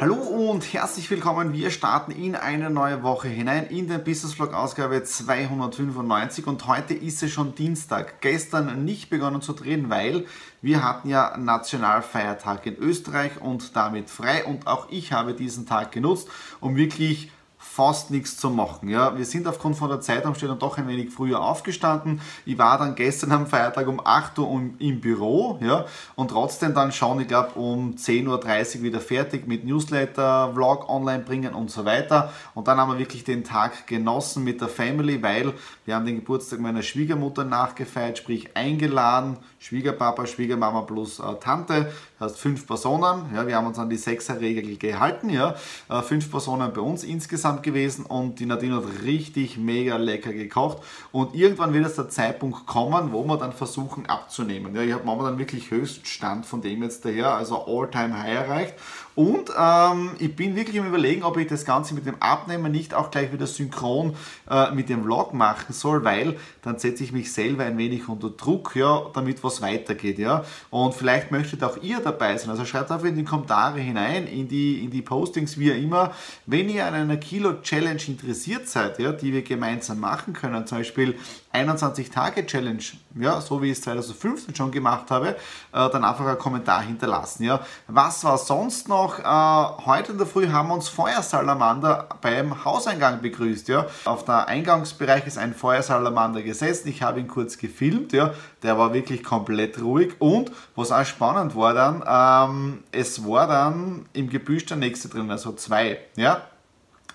Hallo und herzlich willkommen. Wir starten in eine neue Woche hinein in den Business Vlog Ausgabe 295 und heute ist es schon Dienstag. Gestern nicht begonnen zu drehen, weil wir hatten ja Nationalfeiertag in Österreich und damit frei und auch ich habe diesen Tag genutzt, um wirklich fast nichts zu machen. Ja, wir sind aufgrund von der Zeitumstellung doch ein wenig früher aufgestanden. Ich war dann gestern am Feiertag um 8 Uhr im Büro ja, und trotzdem dann schon, ich glaube, um 10.30 Uhr wieder fertig mit Newsletter, Vlog online bringen und so weiter. Und dann haben wir wirklich den Tag genossen mit der Family, weil wir haben den Geburtstag meiner Schwiegermutter nachgefeiert, sprich eingeladen, Schwiegerpapa, Schwiegermama plus äh, Tante, heißt fünf Personen. Ja, wir haben uns an die Sechser-Regel gehalten. Ja. Äh, fünf Personen bei uns insgesamt gewesen und die Nadine hat richtig mega lecker gekocht. Und irgendwann wird es der Zeitpunkt kommen, wo wir dann versuchen abzunehmen. Ja, ich habe momentan wirklich Höchststand von dem jetzt daher, also All-Time-High erreicht. Und ähm, ich bin wirklich im Überlegen, ob ich das Ganze mit dem Abnehmen nicht auch gleich wieder synchron äh, mit dem Vlog machen soll, weil dann setze ich mich selber ein wenig unter Druck, ja, damit was weitergeht. Ja. Und vielleicht möchtet auch ihr dabei sein. Also schreibt einfach in die Kommentare hinein, in die, in die Postings, wie immer, wenn ihr an einer Kilo-Challenge interessiert seid, ja, die wir gemeinsam machen können, zum Beispiel 21-Tage-Challenge, ja, so wie ich es 2015 schon gemacht habe, äh, dann einfach einen Kommentar hinterlassen. Ja. Was war sonst noch? Äh, heute in der Früh haben uns Feuersalamander beim Hauseingang begrüßt. Ja. Auf der Eingangsbereich ist ein Feuersalamander gesessen. Ich habe ihn kurz gefilmt. Ja. Der war wirklich komplett ruhig. Und was auch spannend war dann, ähm, es war dann im Gebüsch der nächste drin, also zwei. Ja.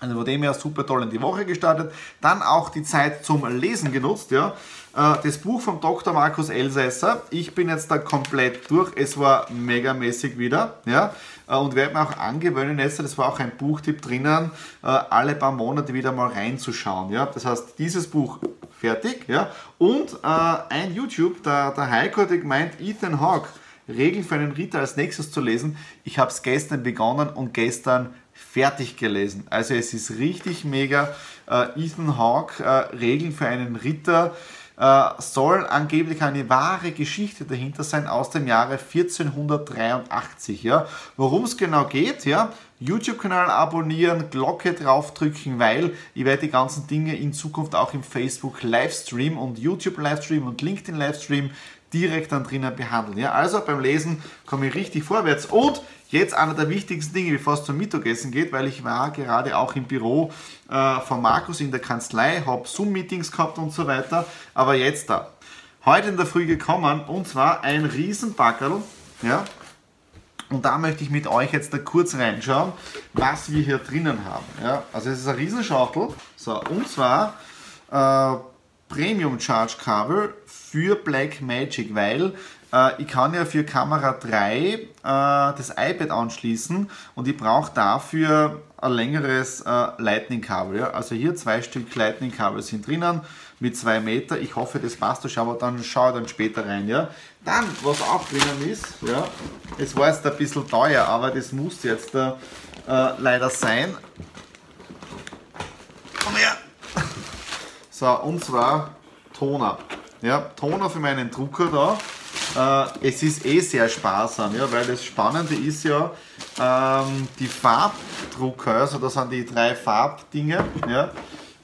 Also von dem her super toll in die Woche gestartet. Dann auch die Zeit zum Lesen genutzt. Ja. Äh, das Buch vom Dr. Markus Elsässer. Ich bin jetzt da komplett durch. Es war megamäßig wieder. Ja. Äh, und werde mir auch angewöhnen, jetzt, das war auch ein Buchtipp drinnen, äh, alle paar Monate wieder mal reinzuschauen. Ja. Das heißt, dieses Buch fertig. Ja. Und ein YouTube, der, der Heiko hat gemeint, Ethan Hawke, Regeln für einen Ritter als nächstes zu lesen. Ich habe es gestern begonnen und gestern fertig gelesen. Also es ist richtig mega. Äh, Ethan Hawke, äh, Regeln für einen Ritter, äh, soll angeblich eine wahre Geschichte dahinter sein aus dem Jahre 1483. Ja. Worum es genau geht, ja, YouTube-Kanal abonnieren, Glocke draufdrücken, weil ich werde die ganzen Dinge in Zukunft auch im Facebook Livestream und YouTube Livestream und LinkedIn Livestream direkt dann drinnen behandeln. Ja, also beim Lesen komme ich richtig vorwärts und Jetzt einer der wichtigsten Dinge, bevor es zum Mittagessen geht, weil ich war gerade auch im Büro äh, von Markus in der Kanzlei, habe Zoom-Meetings gehabt und so weiter. Aber jetzt da. Heute in der Früh gekommen und zwar ein Riesenbackerl. Ja, und da möchte ich mit euch jetzt da kurz reinschauen, was wir hier drinnen haben. Ja, also es ist ein Riesenschachtel. So, und zwar äh, Premium Charge Kabel für Black Magic, weil äh, ich kann ja für Kamera 3 äh, das iPad anschließen und ich brauche dafür ein längeres äh, Lightning-Kabel. Ja? Also hier zwei Stück Lightning-Kabel sind drinnen mit zwei Meter. Ich hoffe, das passt euch, aber dann schaue ich dann später rein. Ja? Dann, was auch drinnen ist, ja, es war jetzt ein bisschen teuer, aber das muss jetzt äh, leider sein. Komm her! So, und zwar Toner. Ja, Toner für meinen Drucker da. Äh, es ist eh sehr sparsam, ja, weil das Spannende ist ja, ähm, die Farbdrucker, also das sind die drei Farbdinge, ja,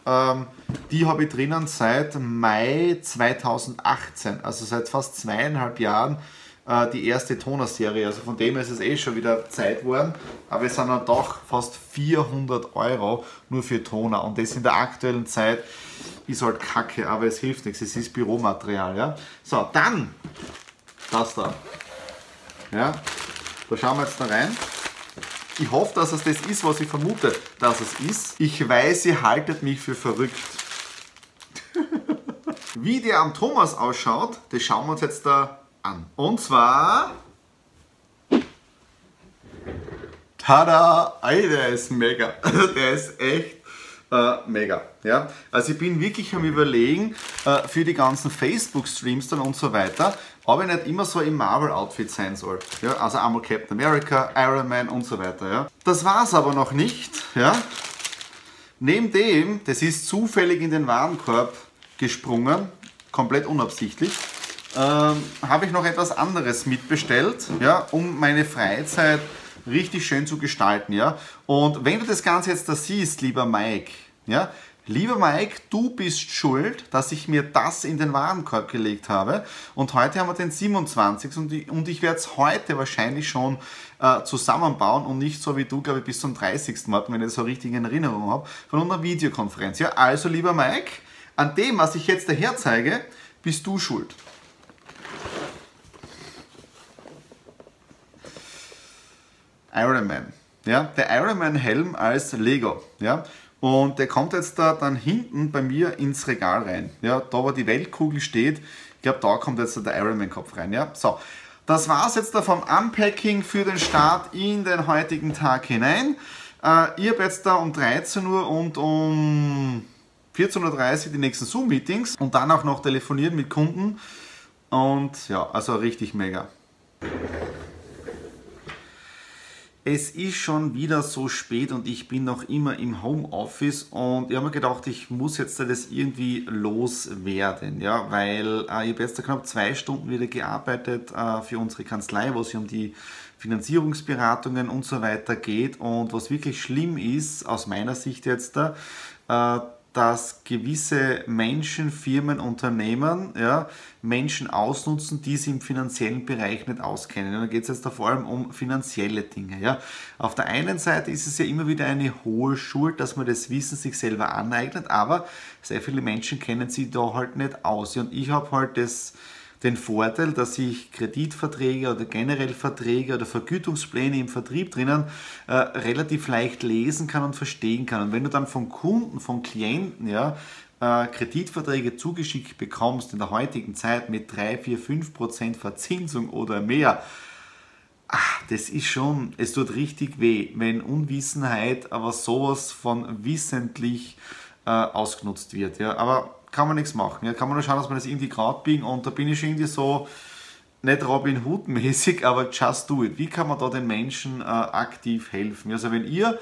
ähm, die habe ich drinnen seit Mai 2018, also seit fast zweieinhalb Jahren äh, die erste Toner-Serie. Also von dem ist es eh schon wieder Zeit geworden, aber es sind dann doch fast 400 Euro nur für Toner und das in der aktuellen Zeit ist halt kacke, aber es hilft nichts, es ist Büromaterial. Ja? So, dann das da. Ja, da schauen wir jetzt da rein. Ich hoffe, dass es das ist, was ich vermute, dass es ist. Ich weiß, ihr haltet mich für verrückt. Wie der am Thomas ausschaut, das schauen wir uns jetzt da an. Und zwar... Tada! Ey, der ist mega. Der ist echt äh, mega. Ja? Also ich bin wirklich am überlegen, äh, für die ganzen Facebook-Streams dann und so weiter, ob ich nicht immer so im Marvel-Outfit sein soll. Ja? Also einmal Captain America, Iron Man und so weiter. Ja? Das war es aber noch nicht. Ja? Neben dem, das ist zufällig in den Warenkorb gesprungen, komplett unabsichtlich, ähm, habe ich noch etwas anderes mitbestellt, ja, um meine Freizeit richtig schön zu gestalten. Ja? Und wenn du das Ganze jetzt da siehst, lieber Mike, ja, Lieber Mike, du bist schuld, dass ich mir das in den Warenkorb gelegt habe. Und heute haben wir den 27. und ich, und ich werde es heute wahrscheinlich schon äh, zusammenbauen und nicht so wie du, glaube ich, bis zum 30. warten, wenn ich das so richtig in Erinnerung habe, von einer Videokonferenz. Ja, also lieber Mike, an dem, was ich jetzt daher zeige, bist du schuld. Ironman. Ja, der Ironman Helm als Lego. Ja, und der kommt jetzt da dann hinten bei mir ins Regal rein. Ja, da wo die Weltkugel steht, ich glaube, da kommt jetzt der Ironman Kopf rein. Ja, so. Das war es jetzt da vom Unpacking für den Start in den heutigen Tag hinein. Äh, ich habe jetzt da um 13 Uhr und um 14.30 Uhr die nächsten Zoom-Meetings und dann auch noch telefonieren mit Kunden. Und ja, also richtig mega es ist schon wieder so spät und ich bin noch immer im Homeoffice und ich habe mir gedacht, ich muss jetzt das irgendwie loswerden, ja, weil äh, ich habe jetzt knapp zwei Stunden wieder gearbeitet äh, für unsere Kanzlei, wo es um die Finanzierungsberatungen und so weiter geht. Und was wirklich schlimm ist, aus meiner Sicht jetzt da, äh, dass gewisse Menschen, Firmen, Unternehmen ja, Menschen ausnutzen, die sich im finanziellen Bereich nicht auskennen. Und da geht es jetzt da vor allem um finanzielle Dinge. Ja. Auf der einen Seite ist es ja immer wieder eine hohe Schuld, dass man das Wissen sich selber aneignet, aber sehr viele Menschen kennen sich da halt nicht aus. Und ich habe halt das den Vorteil, dass ich Kreditverträge oder generell Verträge oder Vergütungspläne im Vertrieb drinnen äh, relativ leicht lesen kann und verstehen kann. Und wenn du dann von Kunden, von Klienten, ja, äh, Kreditverträge zugeschickt bekommst in der heutigen Zeit mit 3, 4, 5 Prozent Verzinsung oder mehr, ach, das ist schon, es tut richtig weh, wenn Unwissenheit aber sowas von wissentlich äh, ausgenutzt wird. Ja. Aber kann man nichts machen. Ja, kann man nur schauen, dass man das irgendwie gerade biegen und da bin ich irgendwie so, nicht Robin Hood mäßig, aber just do it. Wie kann man da den Menschen äh, aktiv helfen? Also wenn ihr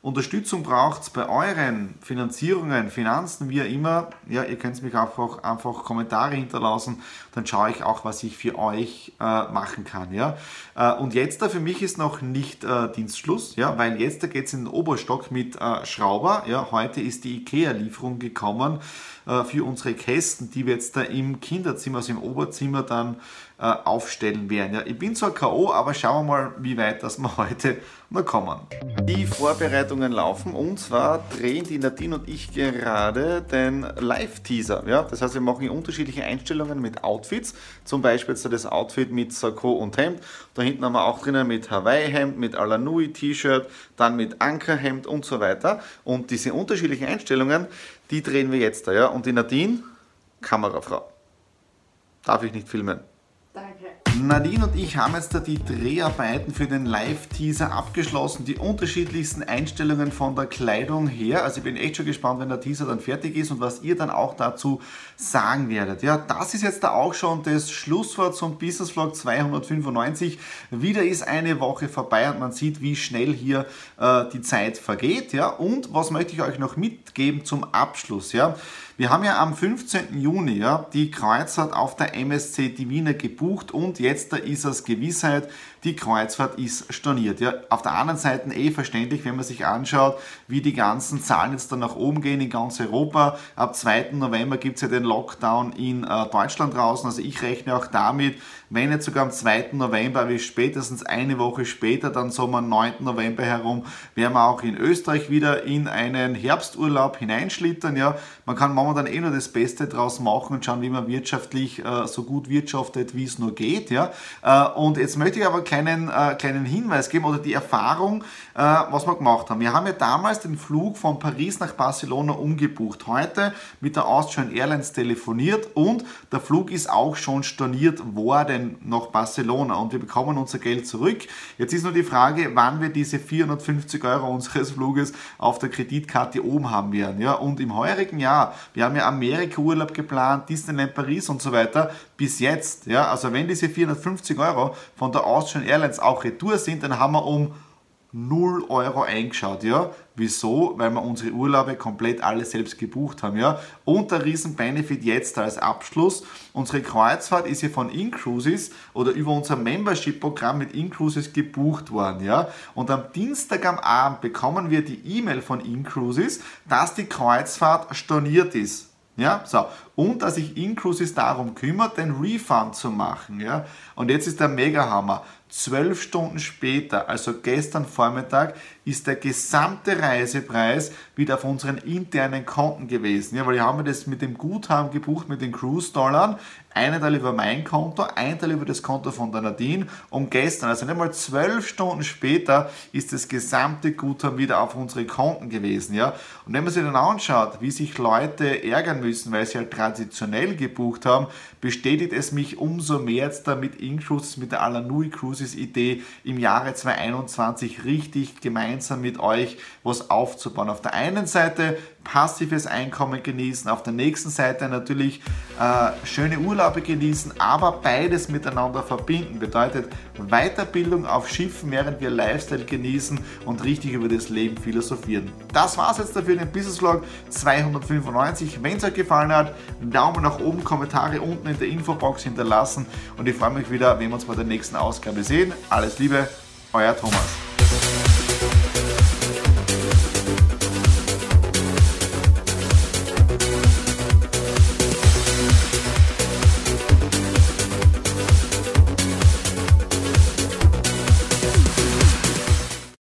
Unterstützung braucht bei euren Finanzierungen, Finanzen, wie immer, ja, ihr könnt mich einfach, einfach Kommentare hinterlassen, dann schaue ich auch, was ich für euch äh, machen kann. Ja? Äh, und jetzt da für mich ist noch nicht äh, Dienstschluss, ja, weil jetzt da geht es in den Oberstock mit äh, Schrauber. Ja? Heute ist die IKEA-Lieferung gekommen für unsere Kästen, die wir jetzt da im Kinderzimmer, also im Oberzimmer dann äh, aufstellen werden. Ja, ich bin zwar K.O., aber schauen wir mal, wie weit das wir heute noch kommen. Die Vorbereitungen laufen und zwar drehen die Nadine und ich gerade den Live-Teaser. Ja, das heißt, wir machen unterschiedliche Einstellungen mit Outfits. Zum Beispiel jetzt das Outfit mit Sakko und Hemd. Da hinten haben wir auch drinnen mit Hawaii-Hemd, mit Alanui-T-Shirt, dann mit Ankerhemd und so weiter. Und diese unterschiedlichen Einstellungen, die drehen wir jetzt da. Ja? Und die Nadine, Kamerafrau. Darf ich nicht filmen? Nadine und ich haben jetzt da die Dreharbeiten für den Live-Teaser abgeschlossen, die unterschiedlichsten Einstellungen von der Kleidung her. Also ich bin echt schon gespannt, wenn der Teaser dann fertig ist und was ihr dann auch dazu sagen werdet. Ja, das ist jetzt da auch schon das Schlusswort zum Business Vlog 295. Wieder ist eine Woche vorbei und man sieht, wie schnell hier äh, die Zeit vergeht. Ja, und was möchte ich euch noch mitgeben zum Abschluss? Ja, wir haben ja am 15. Juni ja, die Kreuzfahrt auf der MSC Wiener gebucht und jetzt da ist es Gewissheit, die Kreuzfahrt ist storniert. Ja, auf der anderen Seite eh verständlich, wenn man sich anschaut, wie die ganzen Zahlen jetzt dann nach oben gehen in ganz Europa. Ab 2. November gibt es ja den Lockdown in äh, Deutschland draußen. Also ich rechne auch damit, wenn jetzt sogar am 2. November, wie spätestens eine Woche später, dann so am 9. November herum, werden wir auch in Österreich wieder in einen Herbsturlaub hineinschlittern. Ja, man kann momentan eh nur das Beste draus machen und schauen, wie man wirtschaftlich äh, so gut wirtschaftet, wie es nur geht. Ja? Äh, und jetzt möchte ich aber kleinen, äh, kleinen Hinweis geben oder die Erfahrung, äh, was wir gemacht haben. Wir haben ja damals den Flug von Paris nach Barcelona umgebucht. Heute mit der Austrian Airlines telefoniert und der Flug ist auch schon storniert worden nach Barcelona und wir bekommen unser Geld zurück. Jetzt ist nur die Frage, wann wir diese 450 Euro unseres Fluges auf der Kreditkarte oben haben werden. Ja? Und im heurigen Jahr, wir haben ja Amerika-Urlaub geplant, Disneyland Paris und so weiter, bis jetzt. Ja? Also wenn diese 450 Euro von der Austrian Airlines auch retour sind, dann haben wir um 0 Euro eingeschaut, ja. Wieso? Weil wir unsere Urlaube komplett alle selbst gebucht haben, ja. Und der Riesen-Benefit jetzt als Abschluss. Unsere Kreuzfahrt ist ja von Incruises oder über unser Membership-Programm mit Incruises gebucht worden, ja. Und am Dienstag am Abend bekommen wir die E-Mail von Incruises, dass die Kreuzfahrt storniert ist. Ja, so. Und dass sich Incruises darum kümmert, den Refund zu machen. Ja. Und jetzt ist der Mega-Hammer. Zwölf Stunden später, also gestern Vormittag, ist der gesamte Reisepreis wieder auf unseren internen Konten gewesen. Ja, weil wir haben das mit dem Guthaben gebucht, mit den Cruise-Dollar. Einen Teil über mein Konto, ein Teil über das Konto von der Nadine. Und gestern, also nicht mal zwölf Stunden später, ist das gesamte Guthaben wieder auf unsere Konten gewesen. Ja? Und wenn man sich dann anschaut, wie sich Leute ärgern müssen, weil sie halt traditionell gebucht haben, bestätigt es mich umso mehr jetzt da mit Incruises, mit der Alanui Cruises Idee im Jahre 2021 richtig gemeinsam mit euch was aufzubauen. Auf der einen Seite passives Einkommen genießen, auf der nächsten Seite natürlich äh, schöne Urlaube genießen, aber beides miteinander verbinden. Bedeutet Weiterbildung auf Schiffen, während wir Lifestyle genießen und richtig über das Leben philosophieren. Das war's jetzt dafür, den Business Vlog 295. Wenn es euch gefallen hat, Daumen nach oben, Kommentare unten in der Infobox hinterlassen und ich freue mich wieder, wenn wir uns bei der nächsten Ausgabe sehen. Alles Liebe, euer Thomas.